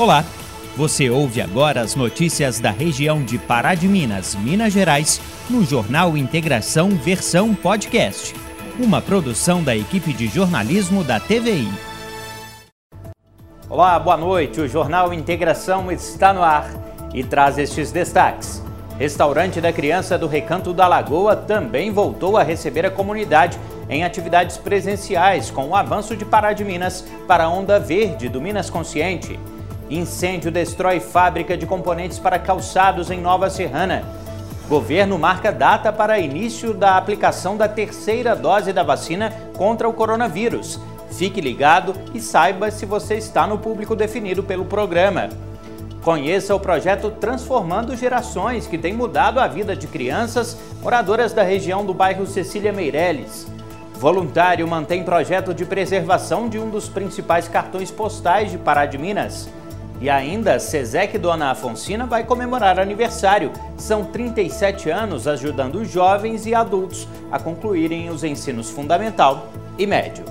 Olá, você ouve agora as notícias da região de Pará de Minas, Minas Gerais, no Jornal Integração Versão Podcast, uma produção da equipe de jornalismo da TVI. Olá, boa noite. O Jornal Integração está no ar e traz estes destaques. Restaurante da Criança do Recanto da Lagoa também voltou a receber a comunidade em atividades presenciais com o avanço de Pará de Minas para a Onda Verde do Minas Consciente. Incêndio destrói fábrica de componentes para calçados em Nova Serrana. Governo marca data para início da aplicação da terceira dose da vacina contra o coronavírus. Fique ligado e saiba se você está no público definido pelo programa. Conheça o projeto Transformando Gerações, que tem mudado a vida de crianças moradoras da região do bairro Cecília Meireles. Voluntário mantém projeto de preservação de um dos principais cartões postais de Pará de Minas. E ainda, Sesec Dona Afonsina vai comemorar aniversário. São 37 anos ajudando jovens e adultos a concluírem os ensinos fundamental e médio.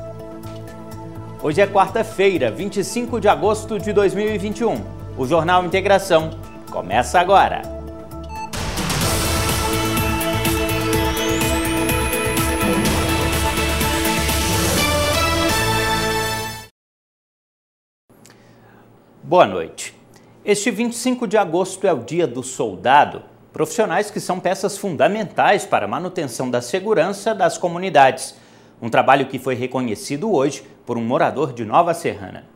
Hoje é quarta-feira, 25 de agosto de 2021. O Jornal Integração começa agora. Boa noite. Este 25 de agosto é o Dia do Soldado, profissionais que são peças fundamentais para a manutenção da segurança das comunidades. Um trabalho que foi reconhecido hoje por um morador de Nova Serrana.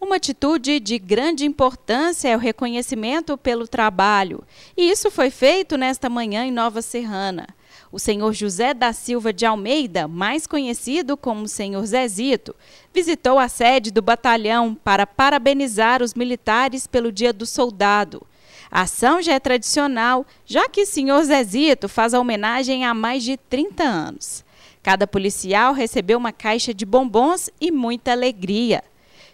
Uma atitude de grande importância é o reconhecimento pelo trabalho. E isso foi feito nesta manhã em Nova Serrana. O senhor José da Silva de Almeida, mais conhecido como senhor Zezito, visitou a sede do batalhão para parabenizar os militares pelo Dia do Soldado. A ação já é tradicional, já que o senhor Zezito faz a homenagem há mais de 30 anos. Cada policial recebeu uma caixa de bombons e muita alegria.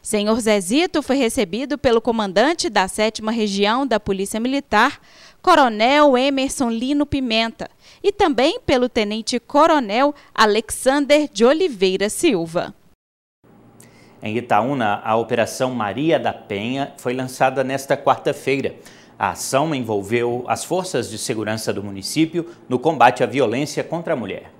Senhor Zezito foi recebido pelo comandante da 7 Região da Polícia Militar, Coronel Emerson Lino Pimenta, e também pelo Tenente Coronel Alexander de Oliveira Silva. Em Itaúna, a Operação Maria da Penha foi lançada nesta quarta-feira. A ação envolveu as forças de segurança do município no combate à violência contra a mulher.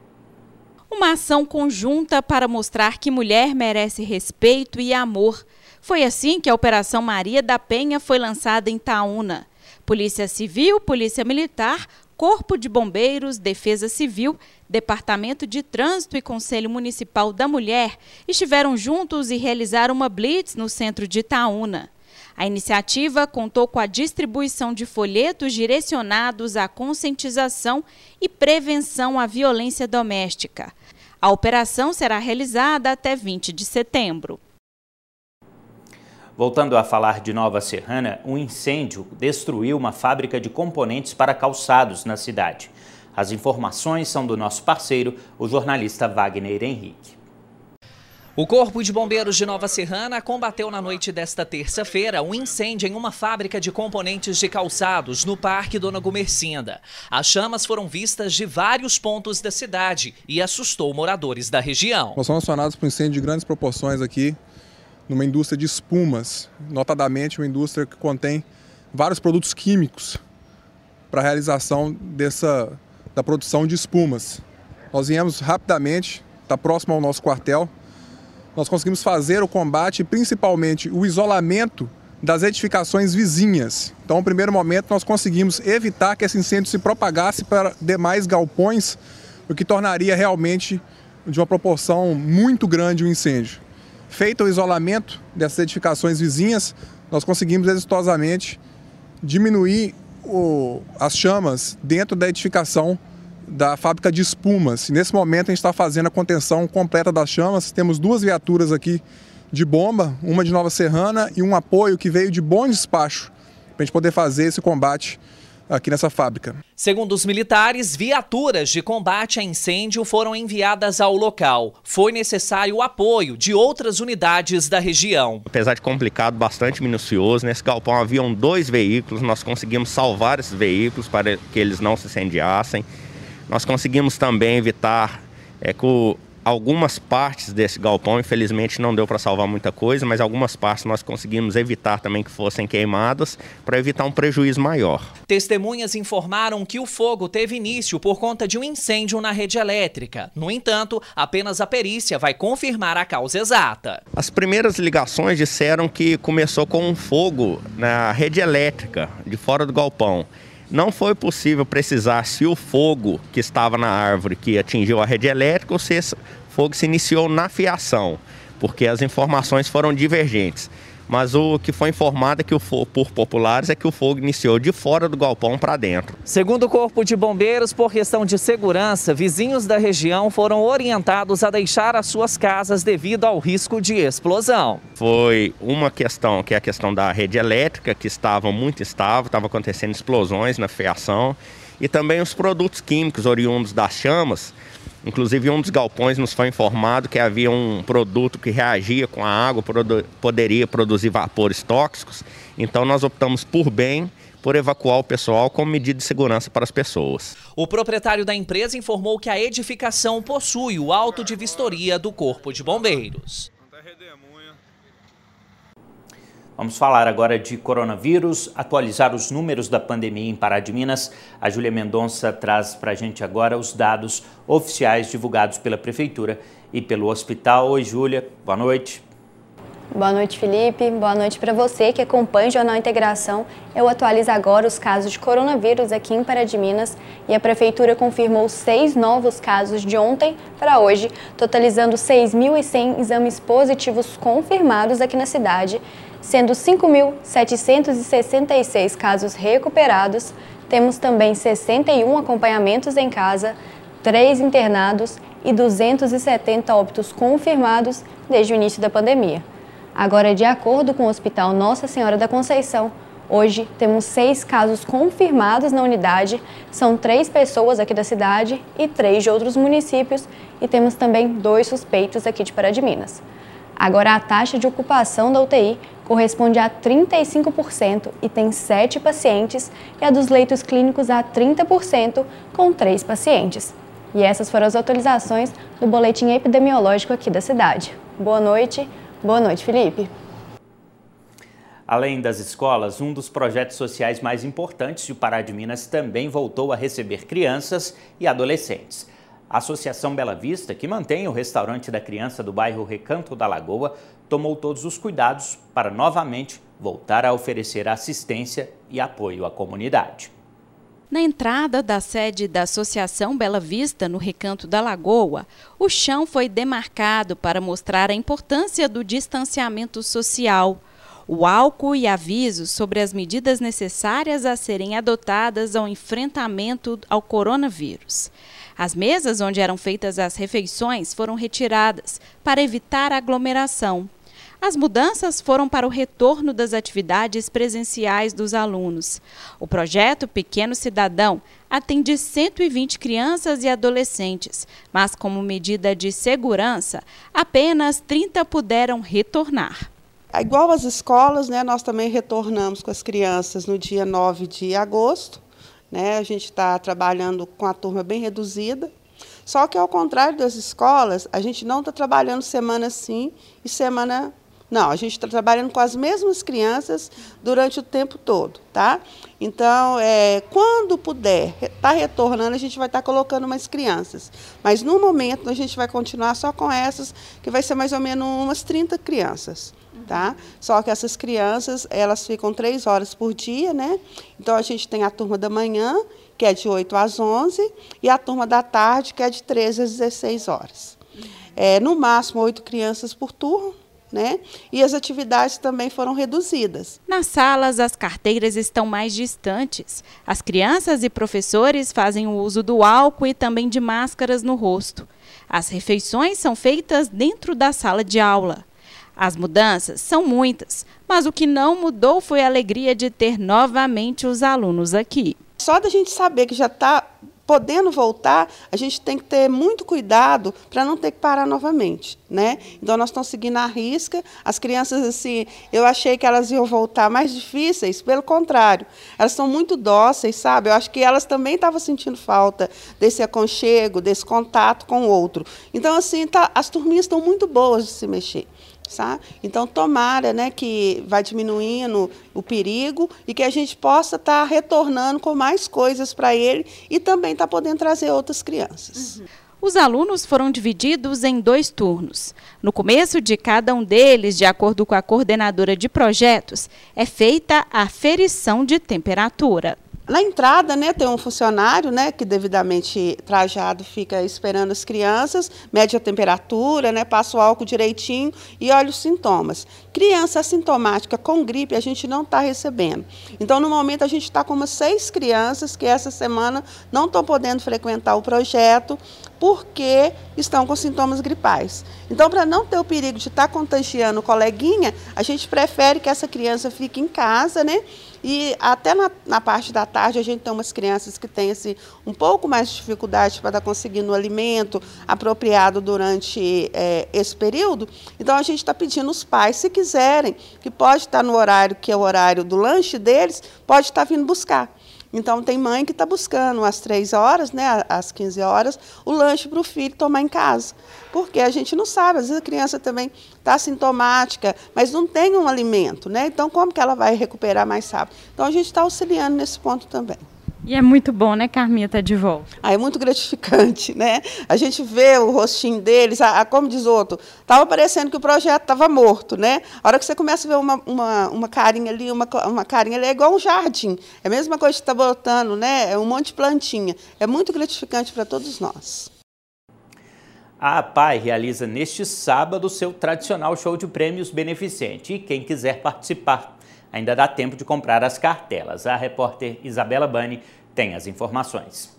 Uma ação conjunta para mostrar que mulher merece respeito e amor. Foi assim que a Operação Maria da Penha foi lançada em Itaúna. Polícia Civil, Polícia Militar, Corpo de Bombeiros, Defesa Civil, Departamento de Trânsito e Conselho Municipal da Mulher estiveram juntos e realizaram uma blitz no centro de Itaúna. A iniciativa contou com a distribuição de folhetos direcionados à conscientização e prevenção à violência doméstica. A operação será realizada até 20 de setembro. Voltando a falar de Nova Serrana, um incêndio destruiu uma fábrica de componentes para calçados na cidade. As informações são do nosso parceiro, o jornalista Wagner Henrique. O Corpo de Bombeiros de Nova Serrana combateu na noite desta terça-feira um incêndio em uma fábrica de componentes de calçados no Parque Dona Gumercinda. As chamas foram vistas de vários pontos da cidade e assustou moradores da região. Nós somos acionados por um incêndio de grandes proporções aqui numa indústria de espumas, notadamente uma indústria que contém vários produtos químicos para a realização dessa, da produção de espumas. Nós viemos rapidamente, está próximo ao nosso quartel, nós conseguimos fazer o combate principalmente o isolamento das edificações vizinhas. Então, no primeiro momento, nós conseguimos evitar que esse incêndio se propagasse para demais galpões, o que tornaria realmente de uma proporção muito grande o incêndio. Feito o isolamento dessas edificações vizinhas, nós conseguimos exitosamente diminuir o, as chamas dentro da edificação da fábrica de espumas. Nesse momento a gente está fazendo a contenção completa das chamas. Temos duas viaturas aqui de bomba, uma de Nova Serrana e um apoio que veio de bom despacho para a gente poder fazer esse combate aqui nessa fábrica. Segundo os militares, viaturas de combate a incêndio foram enviadas ao local. Foi necessário o apoio de outras unidades da região. Apesar de complicado, bastante minucioso, nesse galpão haviam dois veículos, nós conseguimos salvar esses veículos para que eles não se incendiassem. Nós conseguimos também evitar é, que algumas partes desse galpão, infelizmente não deu para salvar muita coisa, mas algumas partes nós conseguimos evitar também que fossem queimadas para evitar um prejuízo maior. Testemunhas informaram que o fogo teve início por conta de um incêndio na rede elétrica. No entanto, apenas a perícia vai confirmar a causa exata. As primeiras ligações disseram que começou com um fogo na rede elétrica de fora do galpão. Não foi possível precisar se o fogo que estava na árvore que atingiu a rede elétrica ou se esse fogo se iniciou na fiação, porque as informações foram divergentes mas o que foi informado é que o fogo, por populares é que o fogo iniciou de fora do galpão para dentro. Segundo o Corpo de Bombeiros, por questão de segurança, vizinhos da região foram orientados a deixar as suas casas devido ao risco de explosão. Foi uma questão, que é a questão da rede elétrica, que estava muito estável, estava acontecendo explosões na fiação, e também os produtos químicos oriundos das chamas, Inclusive, um dos galpões nos foi informado que havia um produto que reagia com a água, produ poderia produzir vapores tóxicos. Então, nós optamos por bem por evacuar o pessoal como medida de segurança para as pessoas. O proprietário da empresa informou que a edificação possui o auto de vistoria do Corpo de Bombeiros. Vamos falar agora de coronavírus, atualizar os números da pandemia em Pará de Minas. A Júlia Mendonça traz para a gente agora os dados oficiais divulgados pela Prefeitura e pelo hospital. Oi, Júlia, boa noite. Boa noite, Felipe. Boa noite para você que acompanha o Jornal Integração. Eu atualizo agora os casos de coronavírus aqui em Pará de Minas e a Prefeitura confirmou seis novos casos de ontem para hoje, totalizando 6.100 exames positivos confirmados aqui na cidade sendo 5.766 casos recuperados, temos também 61 acompanhamentos em casa, 3 internados e 270 óbitos confirmados desde o início da pandemia. Agora, de acordo com o Hospital Nossa Senhora da Conceição, hoje temos seis casos confirmados na unidade, são três pessoas aqui da cidade e três de outros municípios, e temos também dois suspeitos aqui de Pará de Minas. Agora, a taxa de ocupação da UTI corresponde a 35% e tem 7 pacientes, e a dos leitos clínicos a 30%, com 3 pacientes. E essas foram as atualizações do boletim epidemiológico aqui da cidade. Boa noite. Boa noite, Felipe. Além das escolas, um dos projetos sociais mais importantes de Pará de Minas também voltou a receber crianças e adolescentes. A Associação Bela Vista, que mantém o restaurante da criança do bairro Recanto da Lagoa, tomou todos os cuidados para novamente voltar a oferecer assistência e apoio à comunidade. Na entrada da sede da Associação Bela Vista, no Recanto da Lagoa, o chão foi demarcado para mostrar a importância do distanciamento social. O álcool e avisos sobre as medidas necessárias a serem adotadas ao enfrentamento ao coronavírus. As mesas onde eram feitas as refeições foram retiradas para evitar aglomeração. As mudanças foram para o retorno das atividades presenciais dos alunos. O projeto Pequeno Cidadão atende 120 crianças e adolescentes, mas como medida de segurança, apenas 30 puderam retornar. Igual as escolas, né, nós também retornamos com as crianças no dia 9 de agosto. Né? A gente está trabalhando com a turma bem reduzida. Só que, ao contrário das escolas, a gente não está trabalhando semana sim e semana não, a gente está trabalhando com as mesmas crianças durante o tempo todo, tá? Então, é, quando puder tá retornando, a gente vai estar tá colocando mais crianças. Mas no momento a gente vai continuar só com essas, que vai ser mais ou menos umas 30 crianças tá? Só que essas crianças, elas ficam três horas por dia, né? Então a gente tem a turma da manhã, que é de 8 às 11, e a turma da tarde, que é de 13 às 16 horas. É, no máximo, oito crianças por turno, né? E as atividades também foram reduzidas. Nas salas, as carteiras estão mais distantes. As crianças e professores fazem o uso do álcool e também de máscaras no rosto. As refeições são feitas dentro da sala de aula. As mudanças são muitas, mas o que não mudou foi a alegria de ter novamente os alunos aqui. Só da gente saber que já está podendo voltar, a gente tem que ter muito cuidado para não ter que parar novamente, né? Então nós estamos seguindo a risca. As crianças assim, eu achei que elas iam voltar mais difíceis, pelo contrário, elas são muito dóceis, sabe? Eu acho que elas também estavam sentindo falta desse aconchego, desse contato com o outro. Então assim, tá, as turminhas estão muito boas de se mexer. Sabe? Então, tomara né, que vai diminuindo o perigo e que a gente possa estar tá retornando com mais coisas para ele e também estar tá podendo trazer outras crianças. Uhum. Os alunos foram divididos em dois turnos. No começo de cada um deles, de acordo com a coordenadora de projetos, é feita a ferição de temperatura. Na entrada, né, tem um funcionário, né, que devidamente trajado fica esperando as crianças, mede a temperatura, né, passa o álcool direitinho e olha os sintomas. Criança assintomática com gripe a gente não está recebendo. Então, no momento, a gente está com umas seis crianças que essa semana não estão podendo frequentar o projeto porque estão com sintomas gripais. Então, para não ter o perigo de estar tá contagiando o coleguinha, a gente prefere que essa criança fique em casa, né? E até na, na parte da tarde a gente tem umas crianças que têm assim, um pouco mais de dificuldade para estar conseguindo o alimento apropriado durante é, esse período. Então a gente está pedindo os pais, se quiserem, que pode estar no horário que é o horário do lanche deles, pode estar vindo buscar. Então, tem mãe que está buscando às três horas, né, às 15 horas, o lanche para o filho tomar em casa. Porque a gente não sabe, às vezes a criança também está sintomática, mas não tem um alimento, né? Então, como que ela vai recuperar mais rápido? Então, a gente está auxiliando nesse ponto também. E é muito bom, né, Carminha, estar tá de volta. Ah, é muito gratificante, né? A gente vê o rostinho deles, a, a como diz outro, estava parecendo que o projeto estava morto, né? A hora que você começa a ver uma, uma, uma carinha ali, uma, uma carinha ali, é igual um jardim. É a mesma coisa que está botando, né? É um monte de plantinha. É muito gratificante para todos nós. A APAI realiza neste sábado seu tradicional show de prêmios beneficente e quem quiser participar ainda dá tempo de comprar as cartelas. A repórter Isabela Bani tem as informações.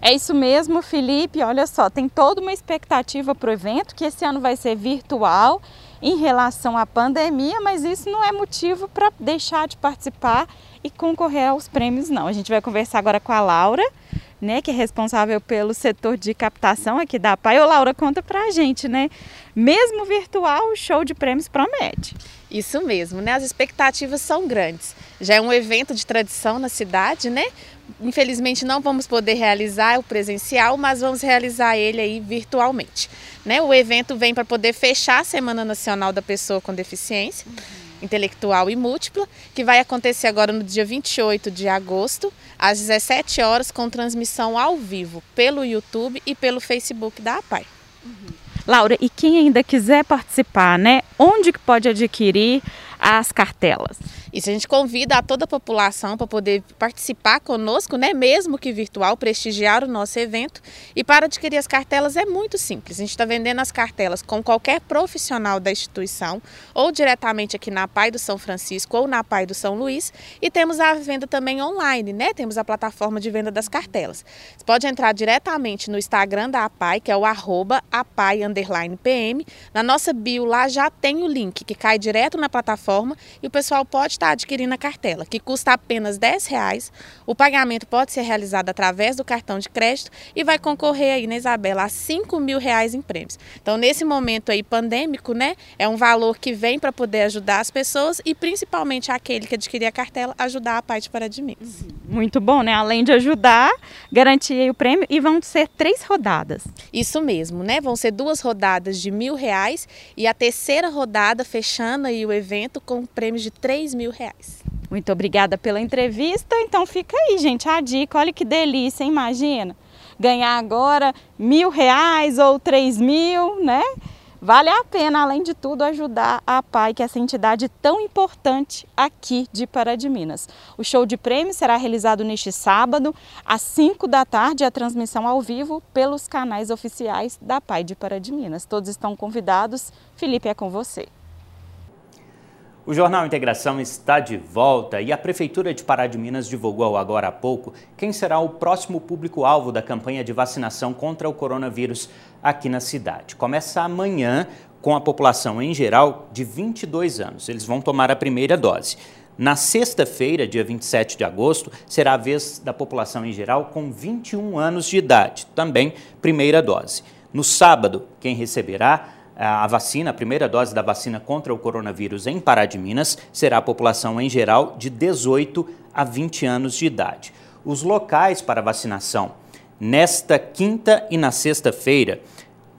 É isso mesmo, Felipe. Olha só, tem toda uma expectativa para o evento, que esse ano vai ser virtual em relação à pandemia, mas isso não é motivo para deixar de participar e concorrer aos prêmios, não. A gente vai conversar agora com a Laura, né, que é responsável pelo setor de captação aqui da PAI. Ô, Laura, conta para a gente, né? Mesmo virtual, o show de prêmios promete. Isso mesmo, né? As expectativas são grandes. Já é um evento de tradição na cidade, né? Infelizmente não vamos poder realizar o presencial, mas vamos realizar ele aí virtualmente. Né? O evento vem para poder fechar a Semana Nacional da Pessoa com Deficiência uhum. Intelectual e Múltipla, que vai acontecer agora no dia 28 de agosto, às 17 horas, com transmissão ao vivo pelo YouTube e pelo Facebook da APAI. Uhum. Laura, e quem ainda quiser participar, né? Onde que pode adquirir as cartelas? Isso a gente convida a toda a população para poder participar conosco, né, mesmo que virtual, prestigiar o nosso evento. E para adquirir as cartelas é muito simples. A gente está vendendo as cartelas com qualquer profissional da instituição, ou diretamente aqui na Pai do São Francisco ou na Pai do São Luís. E temos a venda também online, né? Temos a plataforma de venda das cartelas. Você pode entrar diretamente no Instagram da APAI, que é o arroba APAI_PM. Na nossa bio lá já tem o link que cai direto na plataforma e o pessoal pode está adquirindo a cartela, que custa apenas R$ reais. O pagamento pode ser realizado através do cartão de crédito e vai concorrer aí, né, Isabela, a 5 mil reais em prêmios. Então, nesse momento aí pandêmico, né, é um valor que vem para poder ajudar as pessoas e principalmente aquele que adquirir a cartela, ajudar a parte para de Minas. Muito bom, né? Além de ajudar, garantir o prêmio e vão ser três rodadas. Isso mesmo, né? Vão ser duas rodadas de mil reais e a terceira rodada fechando aí o evento com prêmios de três mil mil reais. Muito obrigada pela entrevista. Então fica aí, gente, a dica. Olha que delícia, imagina. Ganhar agora mil reais ou três mil, né? Vale a pena, além de tudo, ajudar a PAI, que é essa entidade tão importante aqui de Pará de Minas. O show de prêmios será realizado neste sábado, às 5 da tarde, a transmissão ao vivo pelos canais oficiais da PAI de Pará de Minas. Todos estão convidados. Felipe, é com você. O Jornal Integração está de volta e a Prefeitura de Pará de Minas divulgou agora há pouco quem será o próximo público-alvo da campanha de vacinação contra o coronavírus aqui na cidade. Começa amanhã com a população em geral de 22 anos. Eles vão tomar a primeira dose. Na sexta-feira, dia 27 de agosto, será a vez da população em geral com 21 anos de idade, também primeira dose. No sábado, quem receberá a vacina, a primeira dose da vacina contra o coronavírus em Pará de Minas, será a população em geral de 18 a 20 anos de idade. Os locais para vacinação nesta quinta e na sexta-feira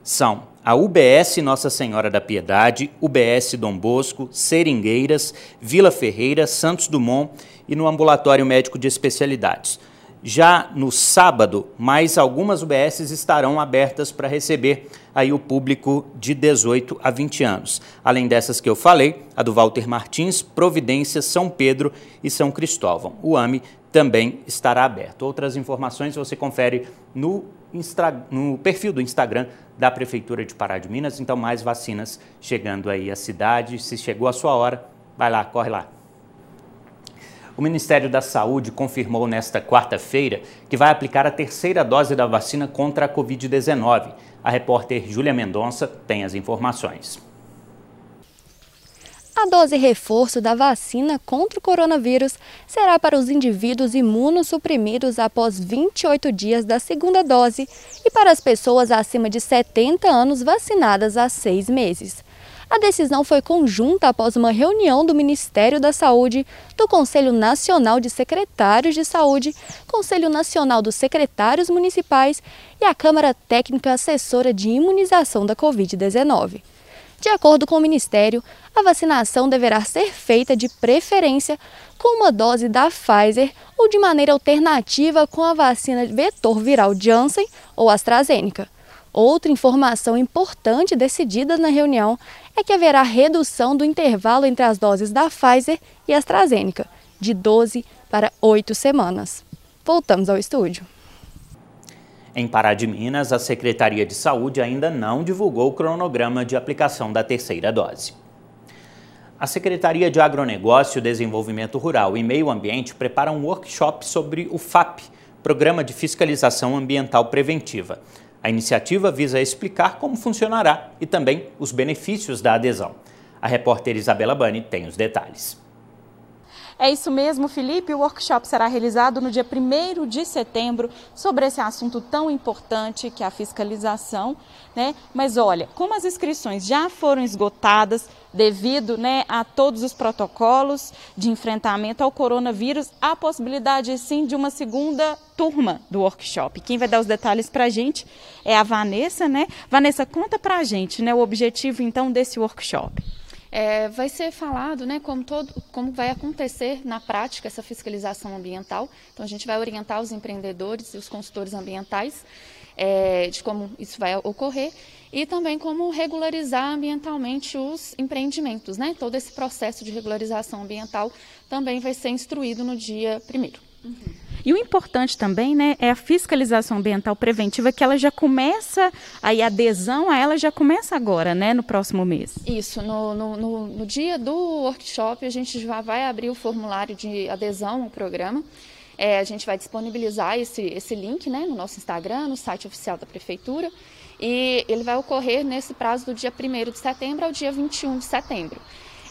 são a UBS Nossa Senhora da Piedade, UBS Dom Bosco, Seringueiras, Vila Ferreira, Santos Dumont e no Ambulatório Médico de Especialidades. Já no sábado, mais algumas UBSs estarão abertas para receber aí o público de 18 a 20 anos. Além dessas que eu falei, a do Walter Martins, Providência, São Pedro e São Cristóvão. O AME também estará aberto. Outras informações você confere no, no perfil do Instagram da Prefeitura de Pará de Minas. Então, mais vacinas chegando aí à cidade. Se chegou a sua hora, vai lá, corre lá. O Ministério da Saúde confirmou nesta quarta-feira que vai aplicar a terceira dose da vacina contra a Covid-19. A repórter Júlia Mendonça tem as informações. A dose reforço da vacina contra o coronavírus será para os indivíduos imunossuprimidos após 28 dias da segunda dose e para as pessoas acima de 70 anos vacinadas há seis meses. A decisão foi conjunta após uma reunião do Ministério da Saúde, do Conselho Nacional de Secretários de Saúde, Conselho Nacional dos Secretários Municipais e a Câmara Técnica Assessora de Imunização da Covid-19. De acordo com o Ministério, a vacinação deverá ser feita de preferência com uma dose da Pfizer ou de maneira alternativa com a vacina vetor viral Janssen ou AstraZeneca. Outra informação importante decidida na reunião é que haverá redução do intervalo entre as doses da Pfizer e AstraZeneca, de 12 para 8 semanas. Voltamos ao estúdio. Em Pará de Minas, a Secretaria de Saúde ainda não divulgou o cronograma de aplicação da terceira dose. A Secretaria de Agronegócio, Desenvolvimento Rural e Meio Ambiente prepara um workshop sobre o FAP, Programa de Fiscalização Ambiental Preventiva. A iniciativa visa explicar como funcionará e também os benefícios da adesão. A repórter Isabela Bani tem os detalhes. É isso mesmo, Felipe. O workshop será realizado no dia 1 de setembro sobre esse assunto tão importante que é a fiscalização. Né? Mas olha, como as inscrições já foram esgotadas devido né, a todos os protocolos de enfrentamento ao coronavírus, há possibilidade sim de uma segunda turma do workshop. Quem vai dar os detalhes para a gente é a Vanessa, né? Vanessa, conta para a gente né, o objetivo então desse workshop. É, vai ser falado né, como, todo, como vai acontecer na prática essa fiscalização ambiental. Então, a gente vai orientar os empreendedores e os consultores ambientais é, de como isso vai ocorrer e também como regularizar ambientalmente os empreendimentos. Né? Todo esse processo de regularização ambiental também vai ser instruído no dia primeiro. Uhum. E o importante também, né, é a fiscalização ambiental preventiva, que ela já começa, aí a adesão a ela já começa agora, né, no próximo mês. Isso, no, no, no, no dia do workshop a gente já vai abrir o formulário de adesão ao programa. É, a gente vai disponibilizar esse, esse link né, no nosso Instagram, no site oficial da Prefeitura, e ele vai ocorrer nesse prazo do dia 1 de setembro ao dia 21 de setembro.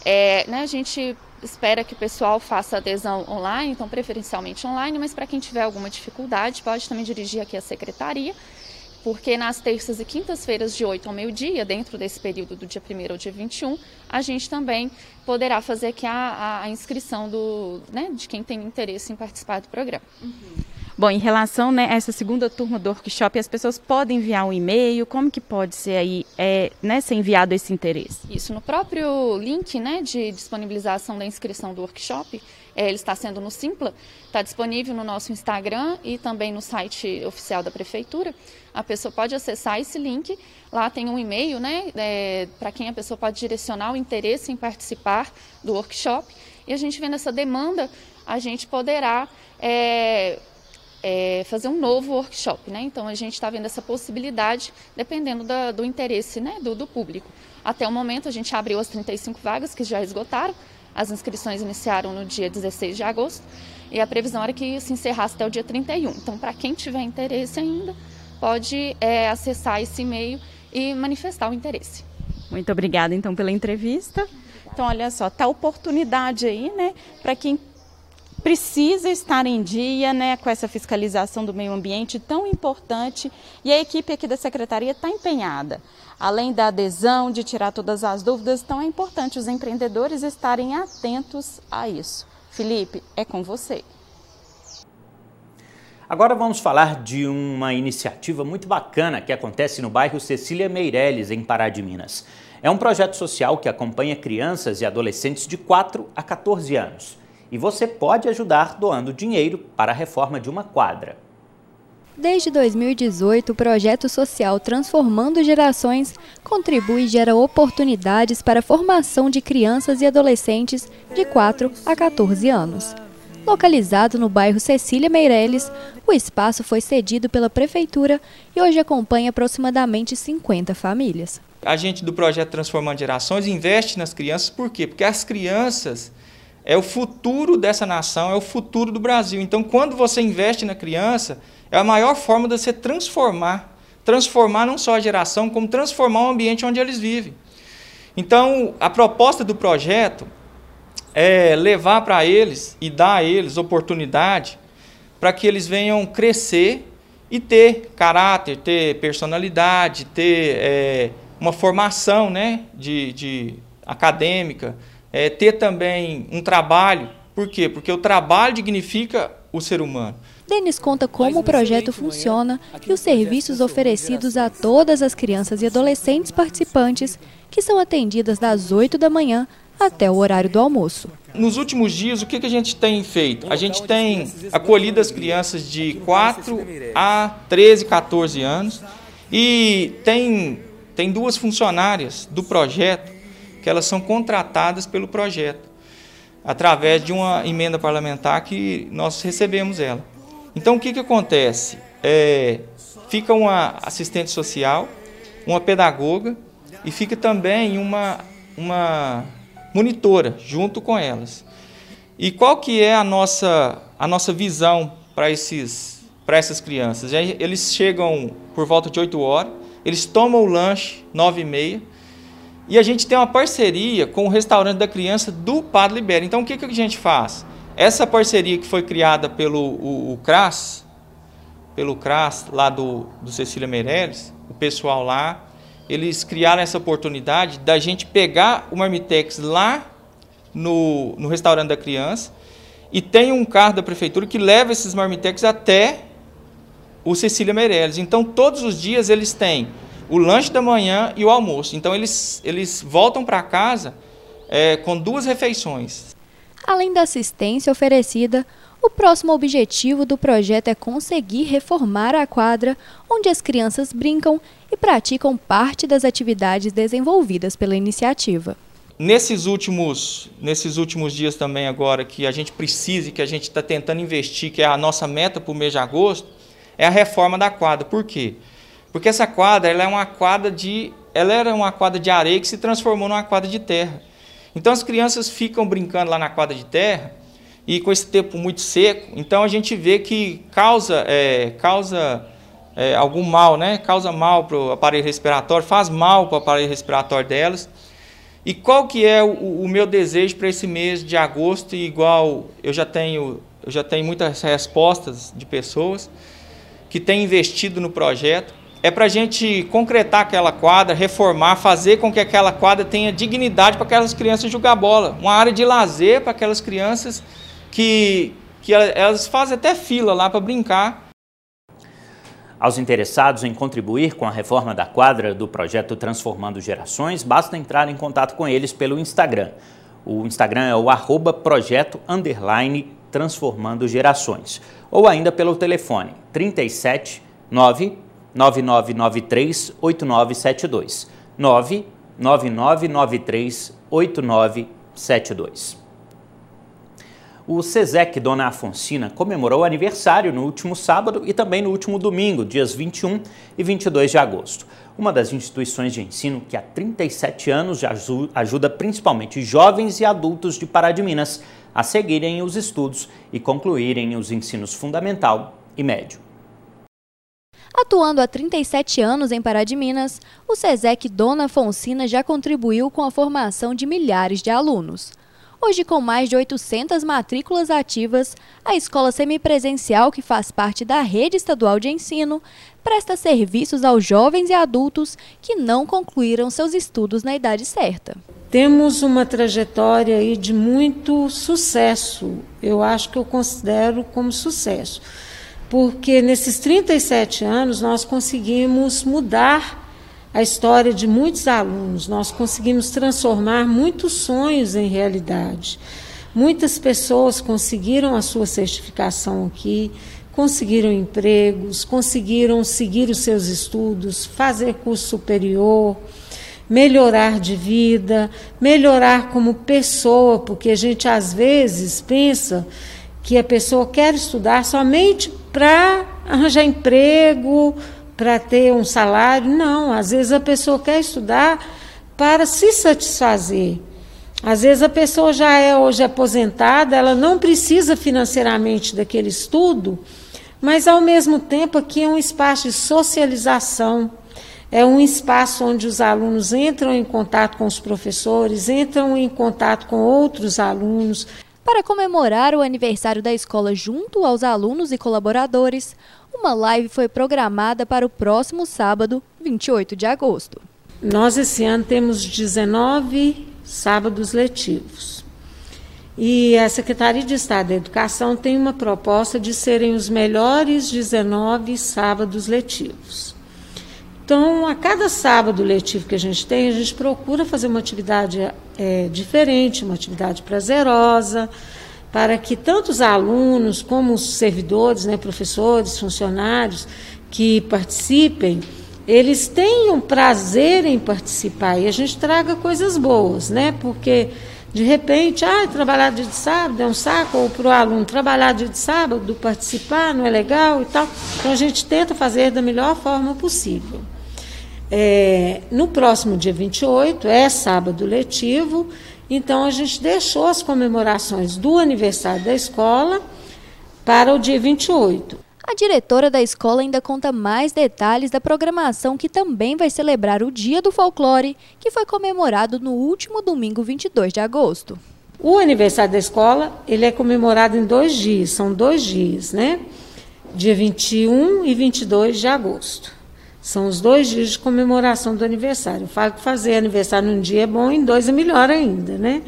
É, né, a gente espera que o pessoal faça adesão online, então preferencialmente online, mas para quem tiver alguma dificuldade, pode também dirigir aqui a secretaria, porque nas terças e quintas-feiras, de 8 ao meio-dia, dentro desse período do dia 1 ao dia 21, a gente também poderá fazer aqui a, a, a inscrição do, né, de quem tem interesse em participar do programa. Uhum. Bom, em relação né, a essa segunda turma do workshop, as pessoas podem enviar um e-mail, como que pode ser aí, é, né, ser enviado esse interesse? Isso, no próprio link né, de disponibilização da inscrição do workshop, é, ele está sendo no Simpla, está disponível no nosso Instagram e também no site oficial da Prefeitura. A pessoa pode acessar esse link, lá tem um e-mail, né, é, para quem a pessoa pode direcionar o interesse em participar do workshop. E a gente vendo essa demanda, a gente poderá é, é, fazer um novo workshop, né? Então a gente está vendo essa possibilidade dependendo da, do interesse né, do, do, público. Até o momento a gente abriu as 35 vagas que já esgotaram, as inscrições iniciaram no dia 16 de agosto e a previsão era que se encerrasse até o dia 31. Então para quem tiver interesse ainda, pode é, acessar esse e-mail e manifestar o interesse. Muito obrigada então pela entrevista. Então, olha só, tá oportunidade aí, né, para quem precisa estar em dia né, com essa fiscalização do meio ambiente tão importante e a equipe aqui da secretaria está empenhada. Além da adesão, de tirar todas as dúvidas, então é importante os empreendedores estarem atentos a isso. Felipe, é com você. Agora vamos falar de uma iniciativa muito bacana que acontece no bairro Cecília Meireles, em Pará de Minas. É um projeto social que acompanha crianças e adolescentes de 4 a 14 anos e você pode ajudar doando dinheiro para a reforma de uma quadra. Desde 2018, o projeto social Transformando Gerações contribui e gera oportunidades para a formação de crianças e adolescentes de 4 a 14 anos. Localizado no bairro Cecília Meireles, o espaço foi cedido pela prefeitura e hoje acompanha aproximadamente 50 famílias. A gente do projeto Transformando Gerações investe nas crianças, por quê? Porque as crianças é o futuro dessa nação, é o futuro do Brasil. Então, quando você investe na criança, é a maior forma de você transformar. Transformar não só a geração, como transformar o ambiente onde eles vivem. Então, a proposta do projeto é levar para eles e dar a eles oportunidade para que eles venham crescer e ter caráter, ter personalidade, ter é, uma formação né, de, de acadêmica, é, ter também um trabalho. Por quê? Porque o trabalho dignifica o ser humano. Denis conta como o projeto funciona e os serviços oferecidos a todas as crianças e adolescentes participantes, que são atendidas das 8 da manhã até o horário do almoço. Nos últimos dias, o que a gente tem feito? A gente tem acolhido as crianças de 4 a 13, 14 anos e tem, tem duas funcionárias do projeto que elas são contratadas pelo projeto, através de uma emenda parlamentar que nós recebemos ela. Então, o que, que acontece? É, fica uma assistente social, uma pedagoga e fica também uma, uma monitora junto com elas. E qual que é a nossa, a nossa visão para esses para essas crianças? Eles chegam por volta de 8 horas, eles tomam o lanche 9 e meia, e a gente tem uma parceria com o restaurante da criança do Padre Libério. Então o que, que a gente faz? Essa parceria que foi criada pelo o, o CRAS, pelo CRAS lá do, do Cecília Meirelles, o pessoal lá, eles criaram essa oportunidade da gente pegar o Marmitex lá no, no restaurante da criança e tem um carro da prefeitura que leva esses Marmitex até o Cecília Meirelles. Então todos os dias eles têm o lanche da manhã e o almoço. Então eles, eles voltam para casa é, com duas refeições. Além da assistência oferecida, o próximo objetivo do projeto é conseguir reformar a quadra onde as crianças brincam e praticam parte das atividades desenvolvidas pela iniciativa. Nesses últimos, nesses últimos dias também agora que a gente precisa e que a gente está tentando investir, que é a nossa meta para o mês de agosto, é a reforma da quadra. Por quê? Porque essa quadra ela é uma quadra de. Ela era uma quadra de areia que se transformou numa quadra de terra. Então as crianças ficam brincando lá na quadra de terra e com esse tempo muito seco, então a gente vê que causa, é, causa é, algum mal, né? Causa mal para o aparelho respiratório, faz mal para o aparelho respiratório delas. E qual que é o, o meu desejo para esse mês de agosto? E igual eu já tenho, eu já tenho muitas respostas de pessoas que têm investido no projeto é para a gente concretar aquela quadra, reformar, fazer com que aquela quadra tenha dignidade para aquelas crianças jogar bola. Uma área de lazer para aquelas crianças que, que elas fazem até fila lá para brincar. Aos interessados em contribuir com a reforma da quadra do projeto Transformando Gerações, basta entrar em contato com eles pelo Instagram. O Instagram é o arroba projeto underline transformando gerações. Ou ainda pelo telefone 37 9 9993 8972. 99993 8972. O SESEC Dona Afonsina comemorou o aniversário no último sábado e também no último domingo, dias 21 e 22 de agosto. Uma das instituições de ensino que há 37 anos ajuda principalmente jovens e adultos de Pará de Minas a seguirem os estudos e concluírem os ensinos fundamental e médio. Atuando há 37 anos em Pará de Minas, o SESEC Dona Fonsina já contribuiu com a formação de milhares de alunos. Hoje, com mais de 800 matrículas ativas, a escola semipresencial, que faz parte da rede estadual de ensino, presta serviços aos jovens e adultos que não concluíram seus estudos na idade certa. Temos uma trajetória aí de muito sucesso, eu acho que eu considero como sucesso, porque nesses 37 anos nós conseguimos mudar a história de muitos alunos, nós conseguimos transformar muitos sonhos em realidade. Muitas pessoas conseguiram a sua certificação aqui, conseguiram empregos, conseguiram seguir os seus estudos, fazer curso superior, melhorar de vida, melhorar como pessoa, porque a gente às vezes pensa que a pessoa quer estudar somente para arranjar emprego, para ter um salário. Não, às vezes a pessoa quer estudar para se satisfazer. Às vezes a pessoa já é hoje aposentada, ela não precisa financeiramente daquele estudo, mas ao mesmo tempo aqui é um espaço de socialização, é um espaço onde os alunos entram em contato com os professores, entram em contato com outros alunos. Para comemorar o aniversário da escola junto aos alunos e colaboradores, uma live foi programada para o próximo sábado, 28 de agosto. Nós esse ano temos 19 sábados letivos. E a Secretaria de Estado da Educação tem uma proposta de serem os melhores 19 sábados letivos. Então, a cada sábado letivo que a gente tem, a gente procura fazer uma atividade é, diferente, uma atividade prazerosa, para que tanto os alunos como os servidores, né, professores, funcionários que participem, eles tenham prazer em participar e a gente traga coisas boas, né? Porque de repente, ah, trabalhar dia de sábado é um saco, ou para o aluno trabalhar dia de sábado, participar não é legal e tal. Então a gente tenta fazer da melhor forma possível. É, no próximo dia 28, é sábado letivo, então a gente deixou as comemorações do aniversário da escola para o dia 28. A diretora da escola ainda conta mais detalhes da programação que também vai celebrar o Dia do Folclore, que foi comemorado no último domingo 22 de agosto. O aniversário da escola ele é comemorado em dois dias, são dois dias, né? Dia 21 e 22 de agosto. São os dois dias de comemoração do aniversário. Eu falo que fazer aniversário num dia é bom, em dois é melhor ainda, né?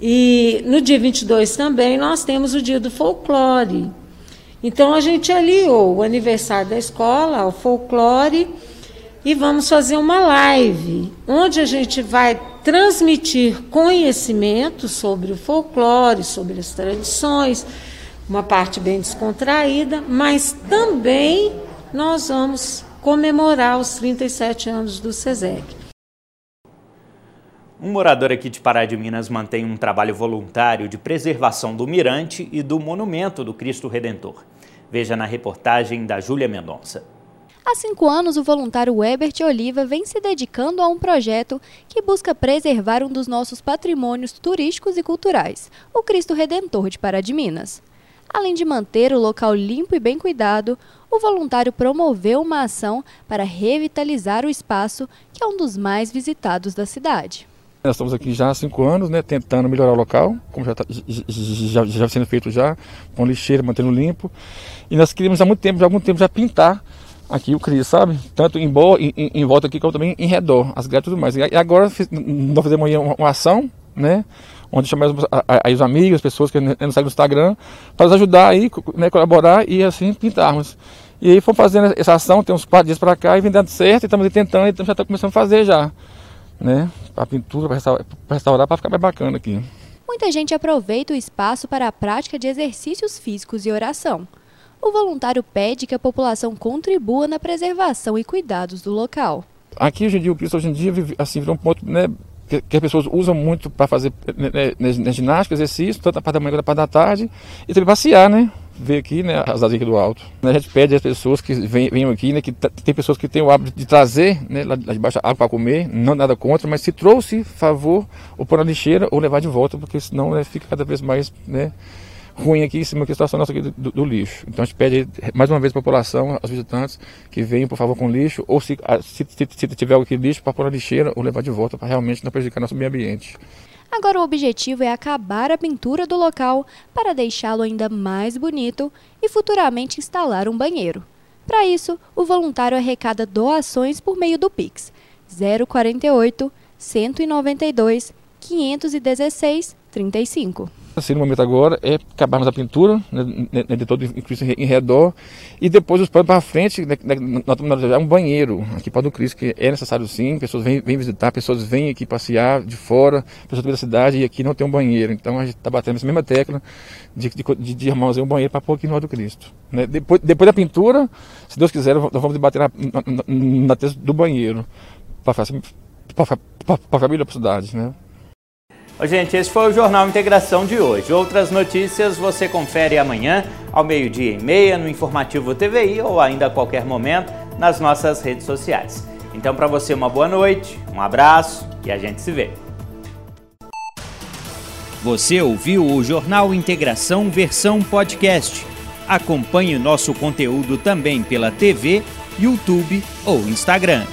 E no dia 22 também nós temos o dia do folclore. Então a gente aliou o aniversário da escola ao folclore e vamos fazer uma live onde a gente vai transmitir conhecimento sobre o folclore, sobre as tradições, uma parte bem descontraída, mas também nós vamos comemorar os 37 anos do SESEC. Um morador aqui de Pará de Minas mantém um trabalho voluntário de preservação do mirante e do monumento do Cristo Redentor. Veja na reportagem da Júlia Mendonça. Há cinco anos, o voluntário Webert Oliva vem se dedicando a um projeto que busca preservar um dos nossos patrimônios turísticos e culturais, o Cristo Redentor de Pará de Minas. Além de manter o local limpo e bem cuidado, o voluntário promoveu uma ação para revitalizar o espaço, que é um dos mais visitados da cidade. Nós estamos aqui já há cinco anos, né, tentando melhorar o local, como já está já, já sendo feito já, com lixeira, mantendo limpo. E nós queríamos há muito tempo, já há algum tempo, já pintar aqui o Cris, sabe? Tanto em, boa, em, em, volta aqui, como também em redor, as grades e tudo mais. E agora nós fizemos uma, uma ação, né? Onde chamamos aí os amigos, as pessoas que nos seguem no Instagram, para nos ajudar aí, né, colaborar e assim pintarmos. E aí fomos fazendo essa ação, tem uns quatro dias para cá, e vem dando certo, e estamos tentando, e já estamos começando a fazer já, né, para pintura, para restaurar, restaurar para ficar mais bacana aqui. Muita gente aproveita o espaço para a prática de exercícios físicos e oração. O voluntário pede que a população contribua na preservação e cuidados do local. Aqui hoje em dia, o Cristo hoje em dia assim, virou um ponto né, que, que as pessoas usam muito para fazer né, né, ginástica, exercício, tanto na parte da manhã quanto na parte da tarde, e também passear, né? Ver aqui, né, as asas aqui do alto. A gente pede às pessoas que venham aqui, né, que tem pessoas que têm o hábito de trazer, né, lá de baixo água para comer, não nada contra, mas se trouxe, favor, ou pôr na lixeira ou levar de volta, porque senão né, fica cada vez mais, né, ruim aqui em cima que a situação nossa aqui do, do, lixo. Então a gente pede mais uma vez à população, aos visitantes, que venham, por favor, com lixo, ou se, se, se, se tiver algo aqui lixo, para pôr na lixeira ou levar de volta para realmente não prejudicar nosso meio ambiente. Agora o objetivo é acabar a pintura do local para deixá-lo ainda mais bonito e futuramente instalar um banheiro. Para isso, o voluntário arrecada doações por meio do Pix 048 192 516 35. Assim, no momento agora é acabarmos a pintura né, né, né de todo Cristo em redor e depois os planos para frente, né, né, nós estamos um banheiro aqui para o Cristo, que é necessário sim, pessoas vêm, vêm visitar, pessoas vêm aqui passear de fora, pessoas da cidade e aqui não tem um banheiro. Então a gente está batendo essa mesma tecla de, de, de um banheiro para pôr aqui no do Cristo. Né? Depois, depois da pintura, se Deus quiser, nós vamos debater na, na, na tese do banheiro para a família, para a cidade. Né? Gente, esse foi o Jornal Integração de hoje. Outras notícias você confere amanhã, ao meio-dia e meia, no Informativo TVI ou ainda a qualquer momento nas nossas redes sociais. Então, para você, uma boa noite, um abraço e a gente se vê. Você ouviu o Jornal Integração versão podcast. Acompanhe nosso conteúdo também pela TV, YouTube ou Instagram.